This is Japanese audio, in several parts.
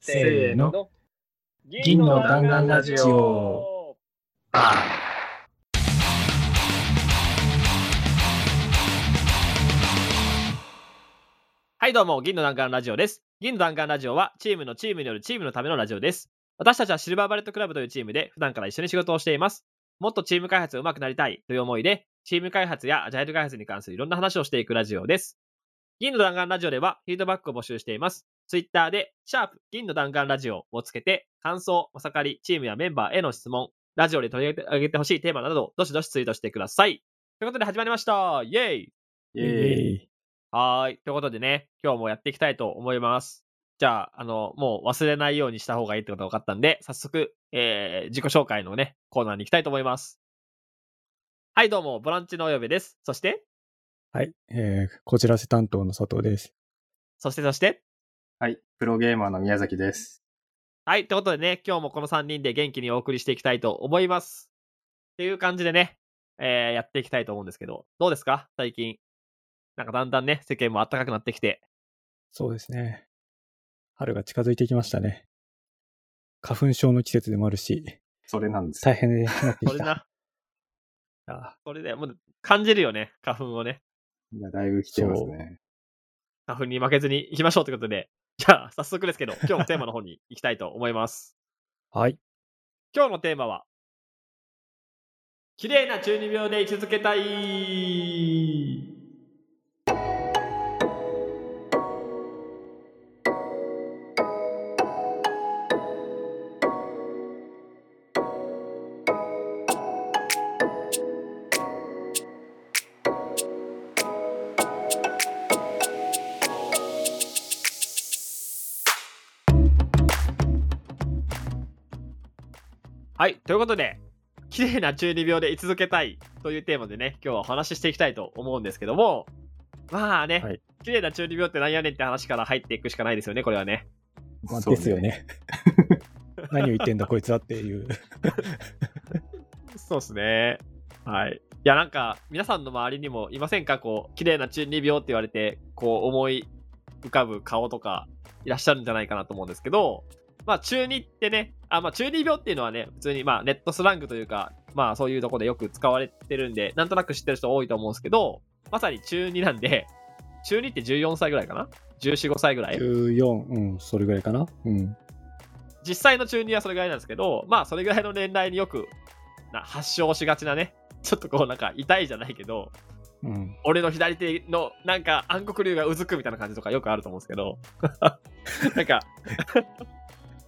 せーの。銀の弾丸ラジオ。はい、どうも、銀の弾丸ラジオです。銀の弾丸ラジオは、チームのチームによるチームのためのラジオです。私たちはシルバーバレットクラブというチームで、普段から一緒に仕事をしています。もっとチーム開発が上手くなりたいという思いで、チーム開発やアジャイル開発に関するいろんな話をしていくラジオです。銀の弾丸ラジオでは、フィードバックを募集しています。ツイッターで、シャープ銀の弾丸ラジオをつけて、感想、おさかり、チームやメンバーへの質問、ラジオで取り上げてほしいテーマなど、どしどしツイートしてください。ということで始まりました。イェイイェイはーい。ということでね、今日もやっていきたいと思います。じゃあ、あの、もう忘れないようにした方がいいってことが分かったんで、早速、えー、自己紹介のね、コーナーに行きたいと思います。はい、どうも、ボランチのおよべです。そして、はい、えー、こちらせ担当の佐藤です。そして、そして、はい、プロゲーマーの宮崎です。はい、ということでね、今日もこの3人で元気にお送りしていきたいと思います。っていう感じでね、えー、やっていきたいと思うんですけど、どうですか？最近。なんかだんだんね、世間も暖かくなってきて。そうですね。春が近づいてきましたね。花粉症の季節でもあるし、それなんです。大変になってきた。それな、あそれでもう感じるよね、花粉をね。いや、だいぶ来てますね。花粉に負けずに行きましょうということで、じゃあ早速ですけど、今日のテーマの方に行きたいと思います。はい。今日のテーマは、綺麗な中二病で居続けたいはい、ということで、綺麗な中二病で居続けたいというテーマでね、今日はお話ししていきたいと思うんですけども、まあね、はい綺麗な中二病って何やねんって話から入っていくしかないですよね、これはね。まあ、ですよ。ね。何を言ってんだこいつはっていう。そうですね。はい。いや、なんか、皆さんの周りにもいませんか？こう、綺麗な中二病って言われて、こう、思い浮かぶ顔とか、いらっしゃるんじゃないかなと思うんですけど、まあ、中二ってね、あ、まあ、中二病っていうのはね、普通に、まあ、ネットスラングというか、まあ、そういうとこでよく使われてるんで、なんとなく知ってる人多いと思うんですけど、まさに中二なんで、中二って14歳ぐらいかな ?14、5歳ぐらい？14、うん、それぐらいかな？うん。実際の中二はそれぐらいなんですけど、まあそれぐらいの年代によくな発症しがちなね、ちょっとこうなんか痛いじゃないけど、うん。俺の左手のなんか暗黒竜がうずくみたいな感じとかよくあると思うんですけど、なんか、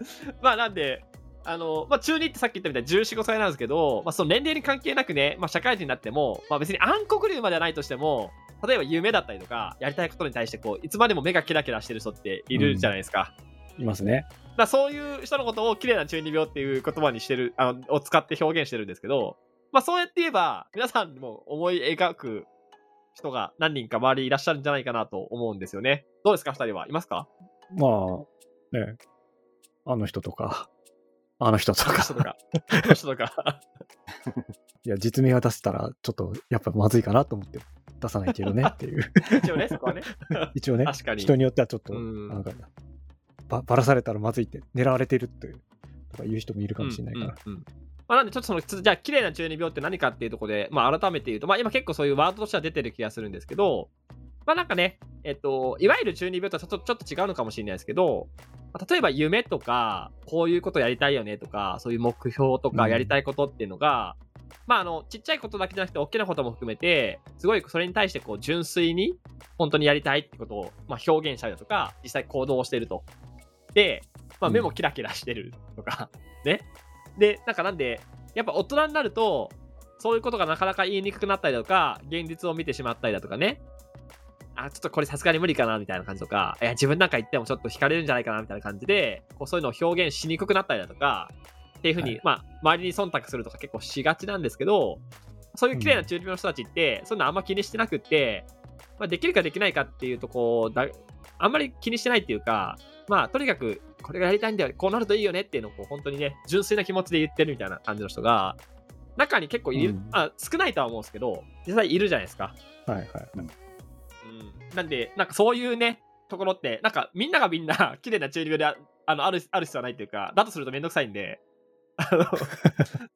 まあなんで、あの、まあ中二ってさっき言ったみたいに14、5歳なんですけど、まあその年齢に関係なくね、まあ社会人になっても、まあ別に暗黒竜まではないとしても、例えば夢だったりとか、やりたいことに対してこう、いつまでも目がキラキラしてる人っているじゃないですか。いますね。だからそういう人のことを綺麗な中二病っていう言葉にしてる、あの、を使って表現してるんですけど、まあそうやって言えば、皆さんも思い描く人が何人か周りにいらっしゃるんじゃないかなと思うんですよね。どうですか、二人は？いますか？まあ、ね。あの人とか、あの人とか人。とか。この人とか。いや、実名は出せたら、ちょっと、やっぱまずいかなと思って出さないけどねっていう。一応ね、そこはね。一応ね、確かに人によってはちょっと、うんなんかば、ばらされたらまずいって、狙われてるって、とか言う人もいるかもしれないから。うんうんうんまあ、なんでちょっとその、じゃあ、綺麗な中二病って何かっていうところで、まあ、改めて言うと、まあ、今結構そういうワードとしては出てる気がするんですけど、まあ、なんかね、えっと、いわゆる中二病とはちょっとちょっと違うのかもしれないですけど、まあ例えば夢とか、こういうことやりたいよねとか、そういう目標とかうんやりたいことっていうのが、まあ、あの、ちっちゃいことだけじゃなくて、大きなことも含めて、すごいそれに対して、こう、純粋に、本当にやりたいってことを、まあ、表現したりだとか、実際行動をしてると。で、まあ、うん目もキラキラしてるとか、ね。で、なんかなんで、やっぱ大人になると、そういうことがなかなか言いにくくなったりだとか、現実を見てしまったりだとかね。あ、ちょっとこれさすがに無理かな、みたいな感じとか、いや、自分なんか言ってもちょっと惹かれるんじゃないかな、みたいな感じで、こうそういうのを表現しにくくなったりだとか、っていうふうに、はいまあ、周りに忖度するとか結構しがちなんですけど、そういう綺麗な中二病の人たちって、そういうのあんま気にしてなくって、まあ、できるかできないかっていうと、こう、だあんまり気にしてないっていうか、まあ、とにかく、これがやりたいんだよ、こうなるといいよねっていうのを、こう、本当にね、純粋な気持ちで言ってるみたいな感じの人が、中に結構いる、うんあ少ないとは思うんですけど、実際いるじゃないですか。はいはい。うん。なんで、なんかそういうね、ところって、なんかみんながみんな綺麗な中二病であ あの、ある、ある必要はないっていうか、だとするとめんどくさいんで、あの、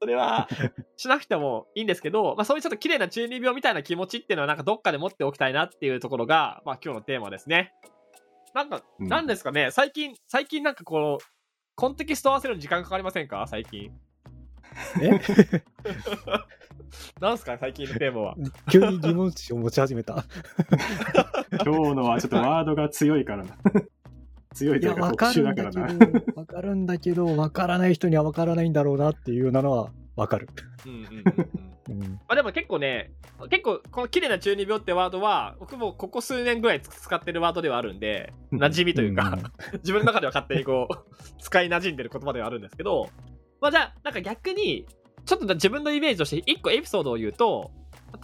それは しなくてもいいんですけど、まあそういうちょっと綺麗な中二病みたいな気持ちっていうのはなんかどっかで持っておきたいなっていうところが、まあ今日のテーマですね。なんか、うんなんですかね、最近、最近なんかこの、コンテキスト合わせるのに時間かかりませんか？最近。え？なんすか最近のテーマは？急に疑問視を持ち始めた。今日のはちょっとワードが強いからな。強いというか特殊だだからな。わかるんだけど、わからない人にはわからないんだろうなっていうようなのはわかる。うんうんうんうん。うん。まあでも結構ね、結構この綺麗な中二病ってワードは、僕もここ数年ぐらい使ってるワードではあるんで、馴染みというか、自分の中では勝手にこう、使い馴染んでる言葉ではあるんですけど、まあじゃあ、なんか逆に、ちょっと自分のイメージとして一個エピソードを言うと、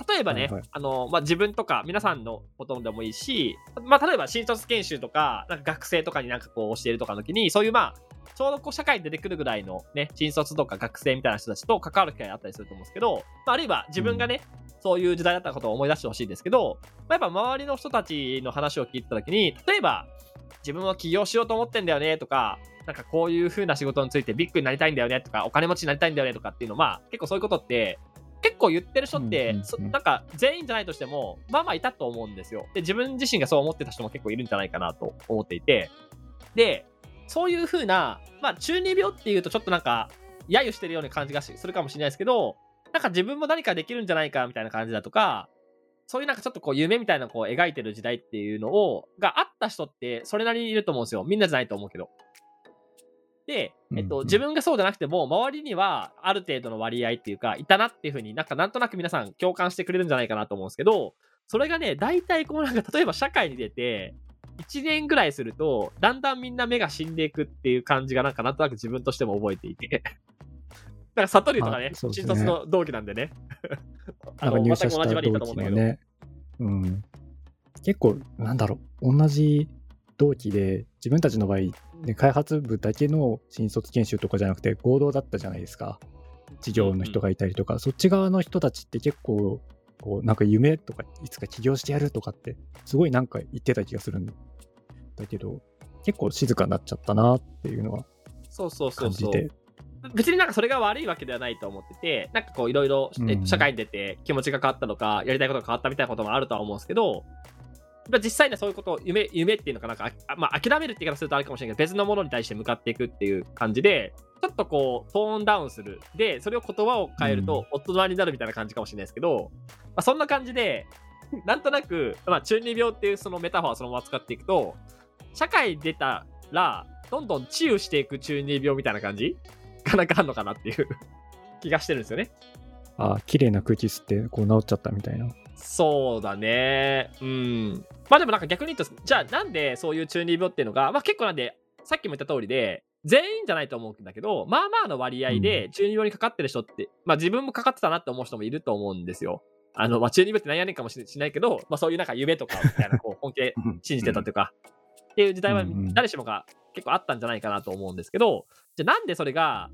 例えばね、はいはい。あの、まあ、自分とか皆さんのことでもいいし、まあ、例えば新卒研修とか、なんか学生とかになんかこう教えるとかの時に、そういうまあ、ちょうどこう社会に出てくるぐらいのね、新卒とか学生みたいな人たちと関わる機会があったりすると思うんですけど、まあ、あるいは自分がね、そういう時代だったことを思い出してほしいんですけど、まあ、やっぱ周りの人たちの話を聞いてた時に、例えば、自分は起業しようと思ってんだよねとか、なんかこういう風な仕事についてビッグになりたいんだよねとか、お金持ちになりたいんだよねとかっていうのは、まあ、結構そういうことって、結構言ってる人って、なんか全員じゃないとしても、まあまあいたと思うんですよ。で、自分自身がそう思ってた人も結構いるんじゃないかなと思っていて、で、そういう風な、まあ中二病っていうとちょっとなんか、揶揄してるような感じがしするかもしれないですけど、なんか自分も何かできるんじゃないかみたいな感じだとか、そういうなんかちょっとこう夢みたいなこう描いてる時代っていうのを、があった人ってそれなりにいると思うんですよ。みんなじゃないと思うけど。で、えっと、自分がそうじゃなくても、周りにはある程度の割合っていうか、いたなっていうふうになんかなんとなく皆さん共感してくれるんじゃないかなと思うんですけど、それがね、大体こうなんか例えば社会に出て、1年ぐらいすると、だんだんみんな目が死んでいくっていう感じがなんかなんとなく自分としても覚えていて。だから、悟りとかね、新卒の同期なんでね。あの入社した全く同じ場にいたと同思うんだけど。ね、うん。結構、なんだろう、同じ同期で、自分たちの場合、ね、開発部だけの新卒研修とかじゃなくて、合同だったじゃないですか。事業の人がいたりとか、そっち側の人たちって結構、こう、なんか夢とか、いつか起業してやるとかって、すごいなんか言ってた気がするんだけど、結構静かになっちゃったなっていうのはそうそうそうそう。感じて。別になんかそれが悪いわけではないと思ってて、なんかこういろいろ社会に出て気持ちが変わったのか、やりたいことが変わったみたいなこともあるとは思うんですけど、まあ実際にはそういうことを夢、夢っていうのかなんか、あまあ諦めるって言い方するとあれかもしれないけど、別のものに対して向かっていくっていう感じで、ちょっとこうトーンダウンする。で、それを言葉を変えると大人になるみたいな感じかもしれないですけど、まあそんな感じで、なんとなく、まあ中二病っていうそのメタファーをそのまま使っていくと、社会に出たら、どんどん治癒していく中二病みたいな感じ？がなんかあんのかなっていう気がしてるんですよね。ああ、綺麗な空気吸って、こう治っちゃったみたいな。そうだね。うん。まあでもなんか逆に言うと、じゃあなんでそういう中二病っていうのが、まあ結構なんで、さっきも言った通りで、全員じゃないと思うんだけど、まあまあの割合で中二病にかかってる人って、まあ自分もかかってたなって思う人もいると思うんですよ。あの、まあ中二病ってなんやねんかもしれしないけど、まあそういうなんか夢とかみたいな、こう本気で信じてたというか、っていう時代は誰しもが結構あったんじゃないかなと思うんですけど、じゃあなんでそれが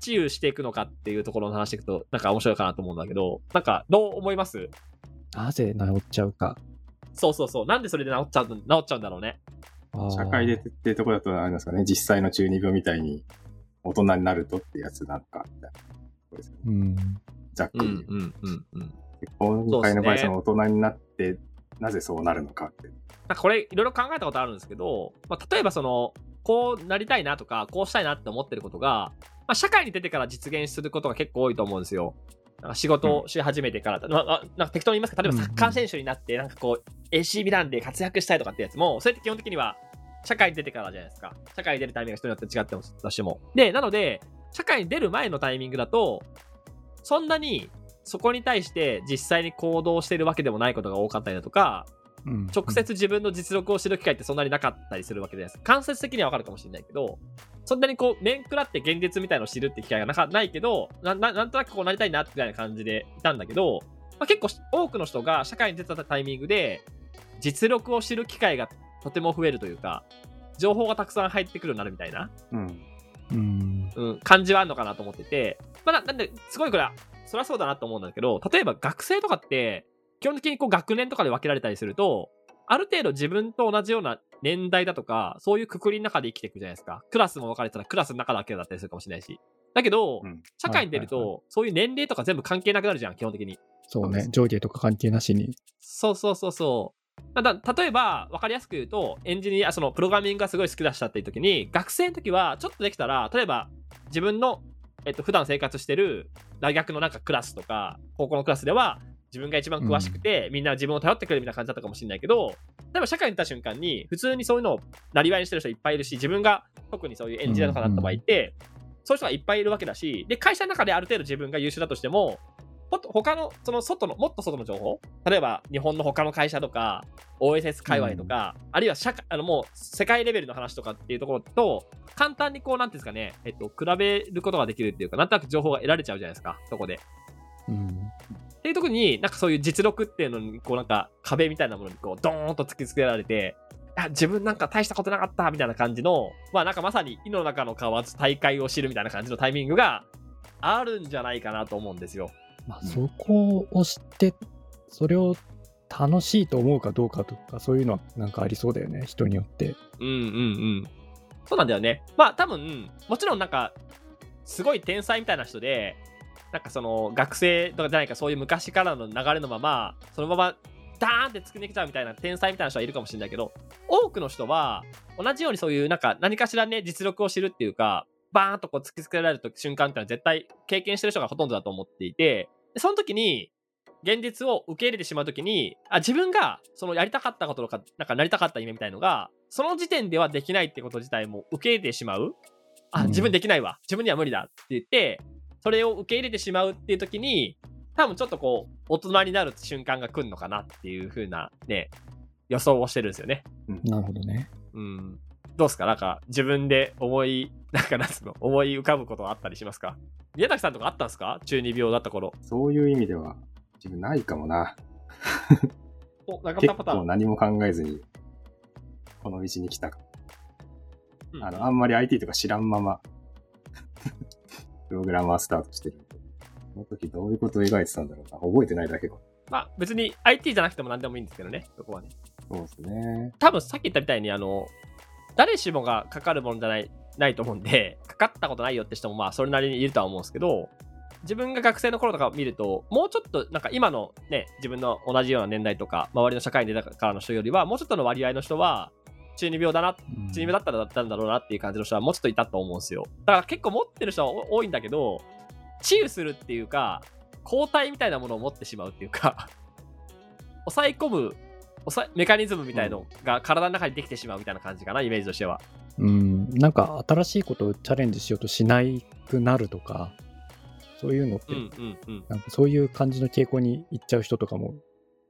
治癒していくのかっていうところの話していくと、なんか面白いかなと思うんだけど、なんかどう思います？なぜ治っちゃうか。そうそうそう。なんでそれで治っちゃう、治っちゃうんだろうね。社会でってところだとあれなんですかね、実際の中二病みたいに大人になるとってやつなのか、みたいな。うん。ざっくり言う。うんうんうん。で今回の場合、その大人になって、なぜそうなるのかって。なんかこれいろいろ考えたことあるんですけど、まあ、例えばその、こうなりたいなとか、こうしたいなって思ってることが、まあ、社会に出てから実現することが結構多いと思うんですよ。なんか仕事をし始めてから、まあまあ、なんか適当に言いますか、例えばサッカー選手になって、なんかこう、AC ミランで活躍したいとかってやつも、それって基本的には社会に出てからじゃないですか。社会に出るタイミングが人によって違ってもとしても。で、なので、社会に出る前のタイミングだと、そんなにそこに対して実際に行動してるわけでもないことが多かったりだとか、うん直接自分の実力を知る機会ってそんなになかったりするわけです。間接的にはわかるかもしれないけど、そんなにこう、面食らって現実みたいのを知るって機会がなかないけどなな、なんとなくこうなりたいなってぐらいな感じでいたんだけど、まあ、結構多くの人が社会に出たタイミングで、実力を知る機会がとても増えるというか、情報がたくさん入ってくるようになるみたいな、うん。うん。うん、感じはあるのかなと思ってて、まあ、ななんで、すごいこれは、そりゃそうだなと思うんだけど、例えば学生とかって、基本的にこう学年とかで分けられたりすると、ある程度自分と同じような年代だとか、そういうくくりの中で生きていくじゃないですか。クラスも分かれてたらクラスの中だけだったりするかもしれないし。だけど、うん社会に出ると、はいはいそういう年齢とか全部関係なくなるじゃん、基本的に。そうね。上下とか関係なしに。そうそうそうそう。だだ例えば、分かりやすく言うと、エンジニア、そのプログラミングがすごい好きだしたっていう時に、学生の時はちょっとできたら、例えば自分の、えっと、普段生活してる大学のなんかクラスとか、高校のクラスでは、自分が一番詳しくて、みんな自分を頼ってくれるみたいな感じだったかもしれないけど、例えば社会に出た瞬間に、普通にそういうのをなりわいにしてる人いっぱいいるし、自分が特にそういうエンジニアとかになった場合って、そういう人がいっぱいいるわけだし、で、会社の中である程度自分が優秀だとしても、もっと他の、その外の、もっと外の情報例えば、日本の他の会社とか、OSS 界隈とか、あるいは社会、あの、もう、世界レベルの話とかっていうところと、簡単にこう、なんていうんですかね、えっと、比べることができるっていうか、なんとなく情報が得られちゃうじゃないですか、そこで。うん。っていう時に、なんかそういう実力っていうのに、こうなんか壁みたいなものにこう、ドーンと突きつけられて、あ自分なんか大したことなかったみたいな感じの、まあなんかまさに井の中の蛙大会を知るみたいな感じのタイミングがあるんじゃないかなと思うんですよ。まあ、そこを知って、それを楽しいと思うかどうかとか、そういうのはなんかありそうだよね、人によって。うんうんうん。そうなんだよね。まあ多分、もちろんなんか、すごい天才みたいな人で、なんかその学生とかじゃないかそういう昔からの流れのまま、そのままダーンって突き抜けちゃうみたいな天才みたいな人はいるかもしれないけど、多くの人は同じようにそういうなんか何かしらね、実力を知るっていうか、バーンとこう突きつけられる瞬間ってのは絶対経験してる人がほとんどだと思っていて、でその時に、現実を受け入れてしまうときに、あ、自分がそのやりたかったこととか、なんかなりたかった夢みたいのが、その時点ではできないってこと自体も受け入れてしまう。あ、うん自分できないわ。自分には無理だって言って、それを受け入れてしまうっていう時に、多分ちょっとこう、大人になる瞬間が来るのかなっていう風なね、予想をしてるんですよね。なるほどね。うん。どうですか？なんか、自分で思い、なんかなんつうの、思い浮かぶことがあったりしますか？宮崎さんとかあったんですか？中二病だった頃。そういう意味では、自分ないかもな。お、中結田パターン。構何も考えずに、この道に来たかうんあの、あんまり IT とか知らんまま、プログラマースタートしてる。その時どういうことを描いてたんだろうな。覚えてないだけか。まあ別に IT じゃなくても何でもいいんですけどね、そこはね。そうですね。多分さっき言ったみたいに、あの、誰しもがかかるものじゃない、ないと思うんで、かかったことないよって人もまあそれなりにいるとは思うんですけど、自分が学生の頃とか見ると、もうちょっとなんか今のね、自分の同じような年代とか、周りの社会に出たからの人よりは、もうちょっとの割合の人は、中二病だな、うん中二病だったらだったんだろうなっていう感じの人はもうちょっといたと思うんですよ。だから結構持ってる人は多いんだけど、治癒するっていうか、抗体みたいなものを持ってしまうっていうか、抑え込む抑えメカニズムみたいのが体の中にできてしまうみたいな感じかな、イメージとしては。うん、なんか新しいことをチャレンジしようとしないくなるとか、そういうのって、うんうんうん。なんかそういう感じの傾向に行っちゃう人とかも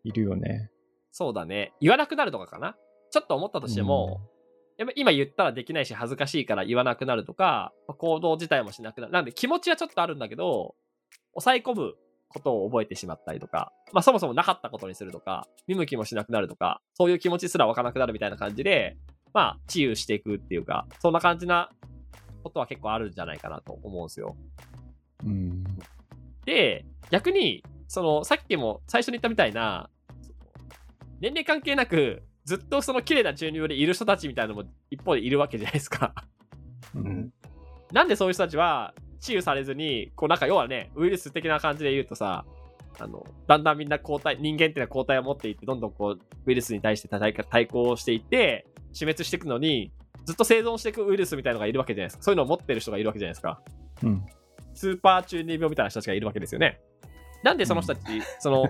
いるよね。そうだね。言わなくなるとかかな。ちょっと思ったとしても、やっぱ今言ったらできないし恥ずかしいから言わなくなるとか、まあ行動自体もしなくなる。なんで気持ちはちょっとあるんだけど、抑え込むことを覚えてしまったりとか、まあそもそもなかったことにするとか、見向きもしなくなるとか、そういう気持ちすら湧かなくなるみたいな感じで、まあ治癒していくっていうか、そんな感じなことは結構あるんじゃないかなと思うんですよ。うん。で、逆に、その、さっきも最初に言ったみたいな、年齢関係なく、ずっとその綺麗な中二病でいる人たちみたいなのも一方でいるわけじゃないですか。うん。なんでそういう人たちは治癒されずに、こうなんか要はね、ウイルス的な感じで言うとさ、あの、だんだんみんな抗体、人間っていうのは抗体を持っていって、どんどんこう、ウイルスに対して対対抗していって、死滅していくのに、ずっと生存していくウイルスみたいなのがいるわけじゃないですか。そういうのを持ってる人がいるわけじゃないですか。うん。スーパー中二病みたいな人たちがいるわけですよね。なんでその人たち、その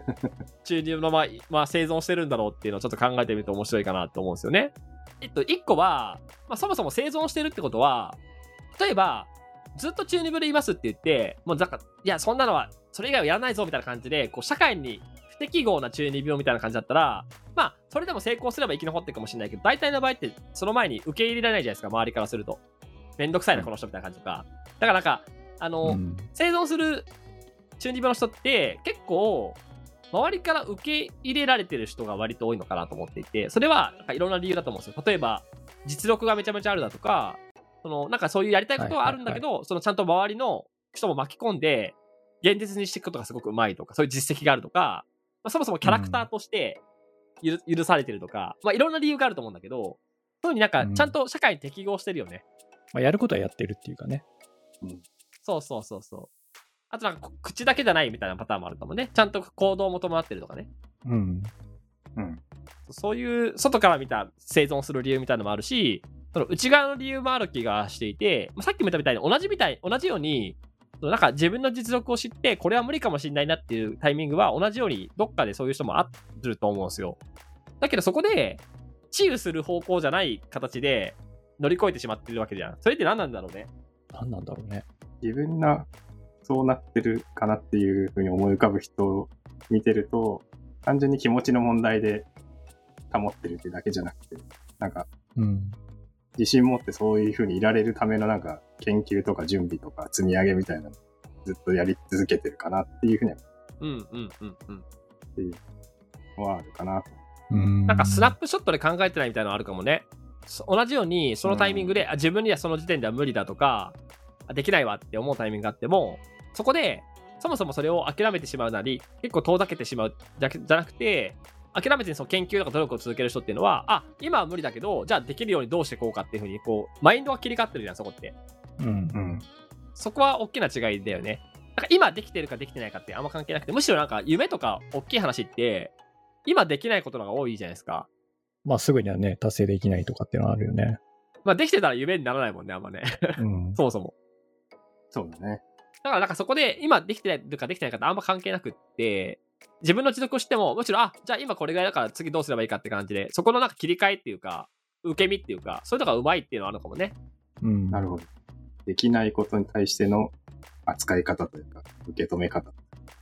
中二病のまま、まあ、生存してるんだろうっていうのをちょっと考えてみると面白いかなと思うんですよね。えっと、一個は、まあ、そもそも生存してるってことは、例えば、ずっと中二病でいますって言って、もうなんか、いや、そんなのは、それ以外はやらないぞみたいな感じで、こう、社会に不適合な中二病みたいな感じだったら、まあ、それでも成功すれば生き残ってるかもしれないけど、大体の場合って、その前に受け入れられないじゃないですか、周りからすると。めんどくさいな、この人みたいな感じとか。だからなんか、あの、うん生存する中二病の人って結構周りから受け入れられてる人が割と多いのかなと思っていてそれはなんかいろんな理由だと思うんですよ例えば実力がめちゃめちゃあるだとかそのなんかそういうやりたいことはあるんだけど、そのちゃんと周りの人も巻き込んで現実にしていくことがすごくうまいとかそういう実績があるとか、まあ、そもそもキャラクターとして許されてるとか、まあ、いろんな理由があると思うんだけどそういうふうになんかうんちゃんと社会に適合してるよね。まあ、やることはやってるっていうかね。そうそうそうそう。あとなんかこ口だけじゃないみたいなパターンもあるかもね。ちゃんと行動も伴ってるとかね。うん。うん。そういう外から見た生存する理由みたいなのもあるし、その内側の理由もある気がしていて、まあさっきも言ったみたいに同じみたい、同じように、そのなんか自分の実力を知って、これは無理かもしれないなっていうタイミングは同じようにどっかでそういう人もあると思うんですよ。だけどそこで、治癒する方向じゃない形で乗り越えてしまってるわけじゃん。それって何なんだろうね。何なんだろうね。自分がそうなってるかなっていうふうに思い浮かぶ人を見てると、単純に気持ちの問題で保ってるってだけじゃなくて、なんかうん。自信持ってそういうふうにいられるためのなんか研究とか準備とか積み上げみたいなのずっとやり続けてるかなっていうふうにはうんうんうんうん。っていうのはあるかなと。うん。なんかスナップショットで考えてないみたいなのあるかもね。そ同じように、そのタイミングで、あ自分にはその時点では無理だとか、あできないわって思うタイミングがあっても、そこで、そもそもそれを諦めてしまうなり、結構遠ざけてしまうじゃじゃなくて、諦めてその研究とか努力を続ける人っていうのは、あ、今は無理だけど、じゃあできるようにどうしていこうかっていうふうに、こう、マインドが切り替わってるじゃん、そこって。うんう。ん。そこは大きな違いだよね。なんか今できてるかできてないかってあんま関係なくて、むしろなんか夢とか大きい話って、今できないことの方が多いじゃないですか。まあ、すぐにはね、達成できないとかっていうのはあるよね。まあできてたら夢にならないもんね、あんまね。うん。そもそも。そうだね。だからなんかそこで今できてるかできてないかってあんま関係なくって、自分の持続をしても、むしろ、あ、じゃあ今これぐらいだから次どうすればいいかって感じで、そこのなんか切り替えっていうか、受け身っていうか、そういうのがうまいっていうのはあるのかもね。うん。なるほど。できないことに対しての扱い方というか、受け止め方。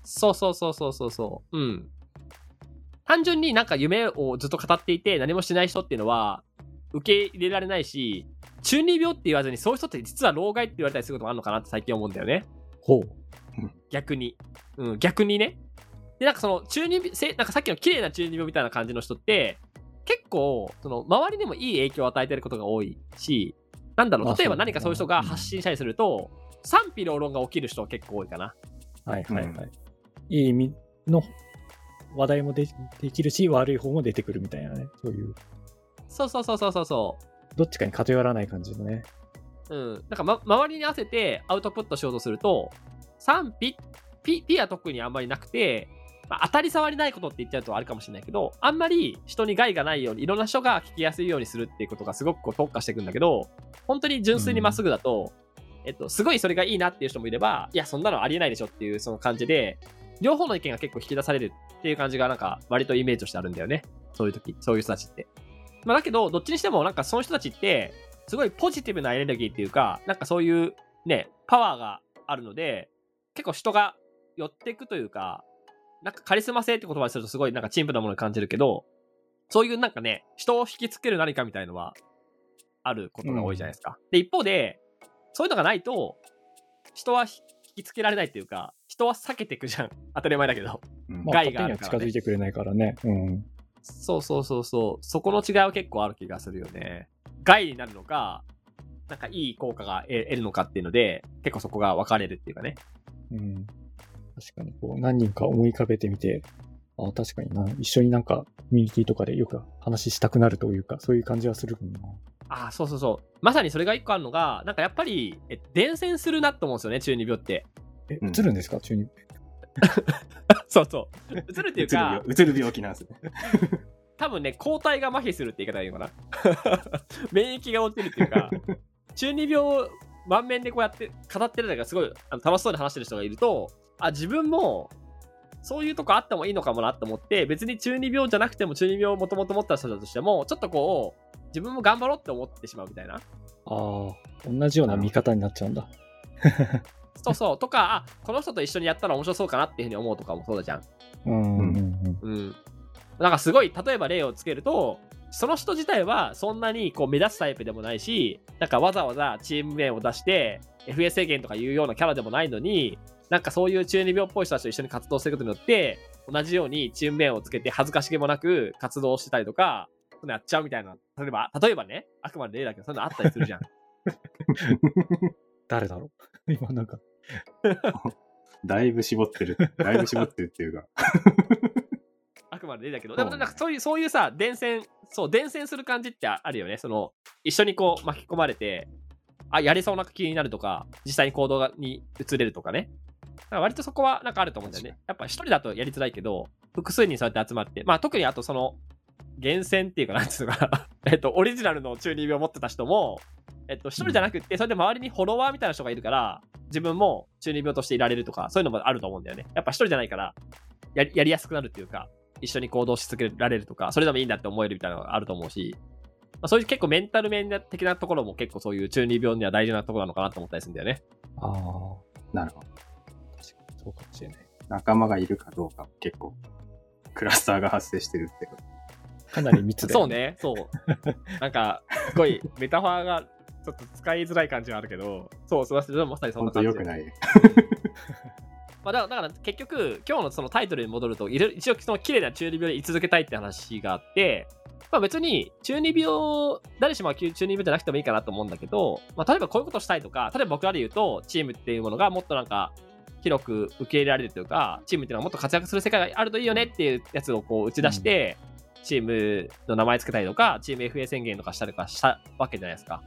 そうそうそうそうそうそう。うん。単純になんか夢をずっと語っていて何もしない人っていうのは受け入れられないし、中二病って言わずにそういう人って実は老害って言われたりすることもあるのかなって最近思うんだよね。ほう。逆に。うん、逆にね。で、なんかその中二病、せなんかさっきの綺麗な中二病みたいな感じの人って、結構、その周りにもいい影響を与えてることが多いし、なんだろう、まあ例えば何かそういう人が発信したりすると、賛否両論が起きる人は結構多いかな。はいはいはい。いい意味の話題もでできるし、悪い方も出てくるみたいなね。そういう、そうそうそうそうそうそう。どっちかに偏らない感じのね。うん。なんか、ま、周りに合わせてアウトプットしようとすると、賛否、ピ、ピは特にあんまりなくて、まあ当たり障りないことって言っちゃうとあるかもしれないけど、あんまり人に害がないように、いろんな人が聞きやすいようにするっていうことがすごくこう特化していくんだけど、本当に純粋にまっすぐだと、えっと、すごいそれがいいなっていう人もいれば、いや、そんなのありえないでしょっていうその感じで、両方の意見が結構引き出されるっていう感じがなんか割とイメージとしてあるんだよね。そういう時、そういう人たちって。まあだけど、どっちにしてもなんかその人たちって、すごいポジティブなエネルギーっていうか、なんかそういうね、パワーがあるので、結構人が寄っていくというか、なんかカリスマ性って言葉にするとすごいなんか陳腐なものに感じるけど、そういうなんかね、人を引きつける何かみたいのはあることが多いじゃないですか。で、一方で、そういうのがないと、人は引きつけられないっていうか、人は避けていくじゃん。当たり前だけど。うんまあ、害があるからね近づいてくれないからね。うん。そうそうそうそう。そこの違いは結構ある気がするよね。害になるのか、なんかいい効果が得得るのかっていうので、結構そこが分かれるっていうかね。うん。確かに、こう、何人か思い浮かべてみて、あ確かにな、一緒になんか、コミュニティとかでよく話したくなるというか、そういう感じはするな。ああ、そうそうそう。まさにそれが一個あるのが、なんかやっぱり、え伝染するなと思うんですよね、中二病って。え、うん映るんですか？中に。そうそう。うつるっていうか、うつる病気なんですね。多分ね、抗体が麻痺するって言い方がいいのかな？免疫が落ちるっていうか、中二病を満面でこうやって語ってるのがすごいあの楽しそうに話してる人がいると、あ、自分もそういうとこあってもいいのかもなと思って、別に中二病じゃなくても中二病をもともと持った人だとしても、ちょっとこう、自分も頑張ろうって思ってしまうみたいな。ああ、同じような見方になっちゃうんだ。そうそう。とか、あ、この人と一緒にやったら面白そうかなっていうふうに思うとかもそうだじゃん。うん、うん、うん。うん。なんかすごい、例えば例をつけると、その人自体はそんなにこう目立つタイプでもないし、なんかわざわざチーム名を出して FS 制限とかいうようなキャラでもないのに、なんかそういう中二病っぽい人たちと一緒に活動することによって、同じようにチーム名をつけて恥ずかしげもなく活動してたりとか、そういうのやっちゃうみたいな。例えば、例えばね、あくまで例だけど、そういうのあったりするじゃん。誰だろう？今なんか、だいぶ絞ってる。だいぶ絞ってるっていうか。くまでだけど、でもなんかそういう、そういうさ、伝染、そう、伝染する感じってあるよね。その、一緒にこう巻き込まれて、あ、やりそうな気になるとか、実際に行動に移れるとかね。だか割とそこはなんかあると思うんだよね。やっぱ一人だとやりづらいけど、複数人そうやって集まって、まあ特にあとその、厳選っていうか、なんつうのかなえっと、オリジナルの中二病を持ってた人も、えっと、一人じゃなくって、それで周りにフォロワーみたいな人がいるから、自分も中二病としていられるとか、そういうのもあると思うんだよね。やっぱ一人じゃないから、ややりやすくなるっていうか、一緒に行動し続けられるとか、それでもいいんだって思えるみたいなのがあると思うし、まあ、そういう結構メンタル面的なところも結構そういう中二病には大事なところなのかなと思ったりするんだよね。ああ。なるほど。確かにそうかもしれない。仲間がいるかどうか結構、クラスターが発生してるってこと。かなり密で、そうね、そう。なんか、すごい、メタファーがちょっと使いづらい感じはあるけど、そう、それはまさにそんな感じ。よくない。まあだから結局、今日のそのタイトルに戻ると、一応その綺麗な中二病で居続けたいって話があって、まあ別に中二病、誰しも中二病じゃなくてもいいかなと思うんだけど、まあ例えばこういうことしたいとか、例えば僕らで言うと、チームっていうものがもっとなんか、広く受け入れられるというか、チームっていうのはもっと活躍する世界があるといいよねっていうやつをこう打ち出して、うん、チームの名前つけたりとか、チーム FA 宣言とかしたりとかしたわけじゃないですか。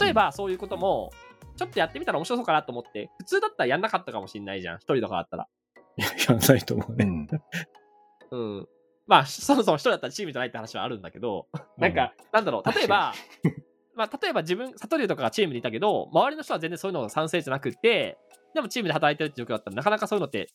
例えばそういうことも、ちょっとやってみたら面白そうかなと思って、普通だったらやんなかったかもしんないじゃん。一人とかだったら。やんないと思うね。うん。まあ、そもそも一人だったらチームじゃないって話はあるんだけど、なんか、なんだろう、例えば、まあ、例えば自分、悟りとかがチームにいたけど、周りの人は全然そういうのが賛成じゃなくて、でもチームで働いてるって状況だったら、なかなかそういうのって、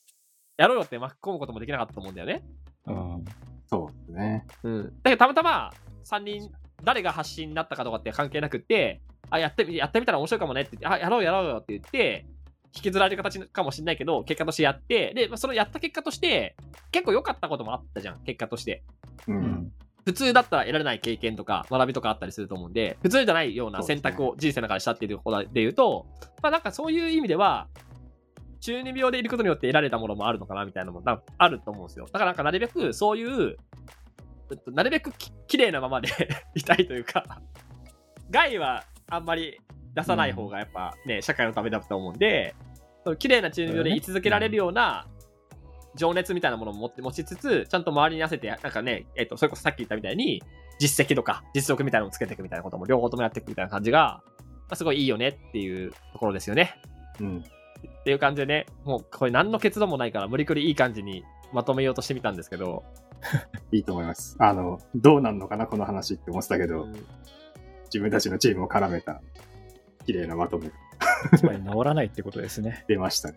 やろうよって巻き込むこともできなかったと思うんだよね。うん。そうですね。うん。だけど、たまたま、3人、誰が発信になったかとかって関係なくて、あ、やってみ、やってみたら面白いかもねって言って、あ、やろうやろうよって言って、引きずられる形かもしれないけど、結果としてやって、で、そのやった結果として、結構良かったこともあったじゃん、結果として。うん。普通だったら得られない経験とか学びとかあったりすると思うんで、普通じゃないような選択を人生の中でしたっていうところで言うと、まあなんかそういう意味では、中二病でいることによって得られたものもあるのかなみたいなのもあると思うんですよ。だからなんかなるべくそういう、なるべくき綺麗なままで いたいというか害はあんまり出さない方がやっぱね、うん、社会のためだと思うんで、その綺麗な中二病で居続けられるような情熱みたいなものを持って持ちつつ、ちゃんと周りに合わせて、なんかね、えっ、と、それこそさっき言ったみたいに、実績とか実力みたいなのをつけていくみたいなことも両方ともやっていくみたいな感じが、まあ、すごいいいよねっていうところですよね。うん。っていう感じでね、もうこれ何の結論もないから無理くりいい感じにまとめようとしてみたんですけど。いいと思います。あの、どうなんのかな、この話って思ってたけど、うん、自分たちのチームを絡めた綺麗なまとめ。つまり治らないってことですね。出ましたね。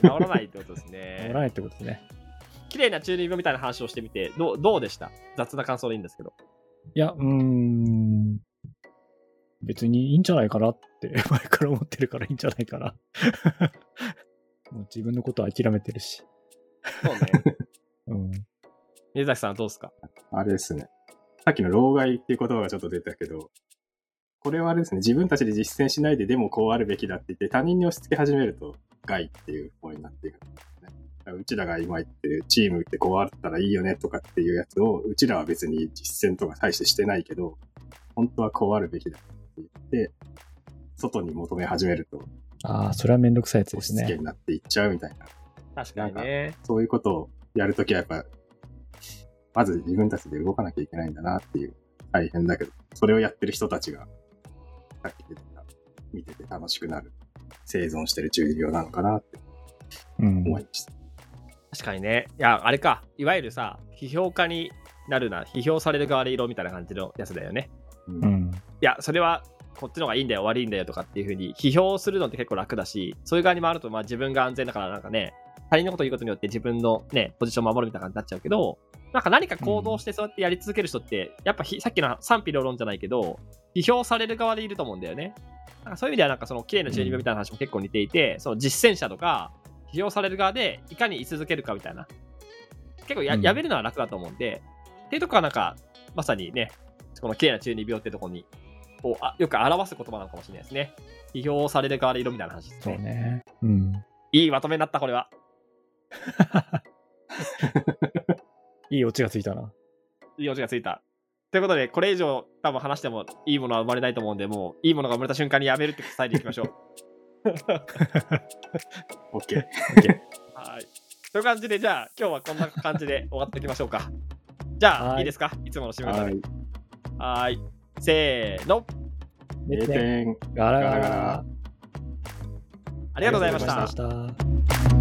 治らないってことですね。治らないってことですね。綺麗な中二病みたいな話をしてみて、どうどうでした？雑な感想でいいんですけど。いや、うーん。別にいいんじゃないかなって 前から思ってるからいいんじゃないかな。もう自分のことは諦めてるし。そうね。うん。水崎さんはどうですか？あれですね。さっきの老害っていう言葉がちょっと出たけど、これはあれですね、自分たちで実践しないででもこうあるべきだって言って他人に押し付け始めると害っていう方になっていく、ね。うちらが今言ってるチームってこうあったらいいよねとかっていうやつを、うちらは別に実践とか大してしてないけど、本当はこうあるべきだって言って、外に求め始めると、ああ、それはめんどくさいやつですね。押し付けになっていっちゃうみたいな。確かにね。そういうことをやるときはやっぱ、まず自分たちで動かなきゃいけないんだなっていう大変だけど、それをやってる人たちがさっき言った見てて楽しくなる、生存してる中二病なのかなって思いました。うん、確かにね。いや、あれか。いわゆるさ、批評家になるな、批評される側で色みたいな感じのやつだよね。うん。いや、それはこっちの方がいいんだよ、悪いんだよとかっていうふうに批評するのって結構楽だし、そういう側に回ると、まあ自分が安全だからなんかね、他人のこと言うことによって自分のね、ポジションを守るみたいな感じになっちゃうけど、なんか何か行動してそうやってやり続ける人って、やっぱさっきの賛否両論じゃないけど、批評される側でいると思うんだよね。なんかそういう意味では、なんかその綺麗な12秒みたいな話も結構似ていて、その実践者とか、批評される側でいかに居続けるかみたいな。結構や,、やめるのは楽だと思うんで、っていうとこはなんか、まさにね、この綺麗な中二病ってとこに、をあよく表す言葉なのかもしれないですね。批評される側でいるみたいな話ですね。そうね。うん。いいまとめになった、これは。いいオチがついたな。いいオチがついた。ということで、これ以上多分話してもいいものは生まれないと思うんで、もういいものが生まれた瞬間にやめるって伝えていきましょう。OK。はい。という感じで、じゃあ、今日はこんな感じで終わっておきましょうか。じゃあ、はいいいですか？いつもの締め方ではい。。はーい。せーの。0点。ガラガラガラガラ。ありがとうございま。した。